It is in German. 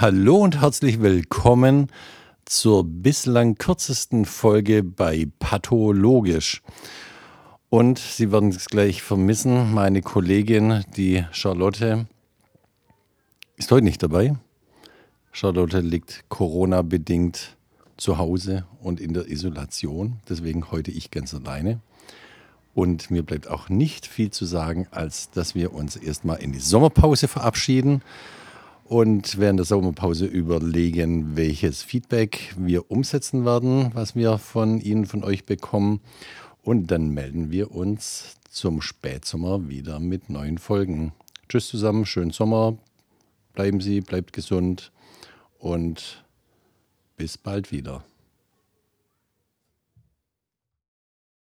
Hallo und herzlich willkommen zur bislang kürzesten Folge bei Pathologisch. Und Sie werden es gleich vermissen, meine Kollegin, die Charlotte, ist heute nicht dabei. Charlotte liegt Corona-bedingt zu Hause und in der Isolation. Deswegen heute ich ganz alleine. Und mir bleibt auch nicht viel zu sagen, als dass wir uns erstmal in die Sommerpause verabschieden und während der Sommerpause überlegen, welches Feedback wir umsetzen werden, was wir von Ihnen, von euch bekommen. Und dann melden wir uns zum Spätsommer wieder mit neuen Folgen. Tschüss zusammen, schönen Sommer, bleiben Sie, bleibt gesund und bis bald wieder.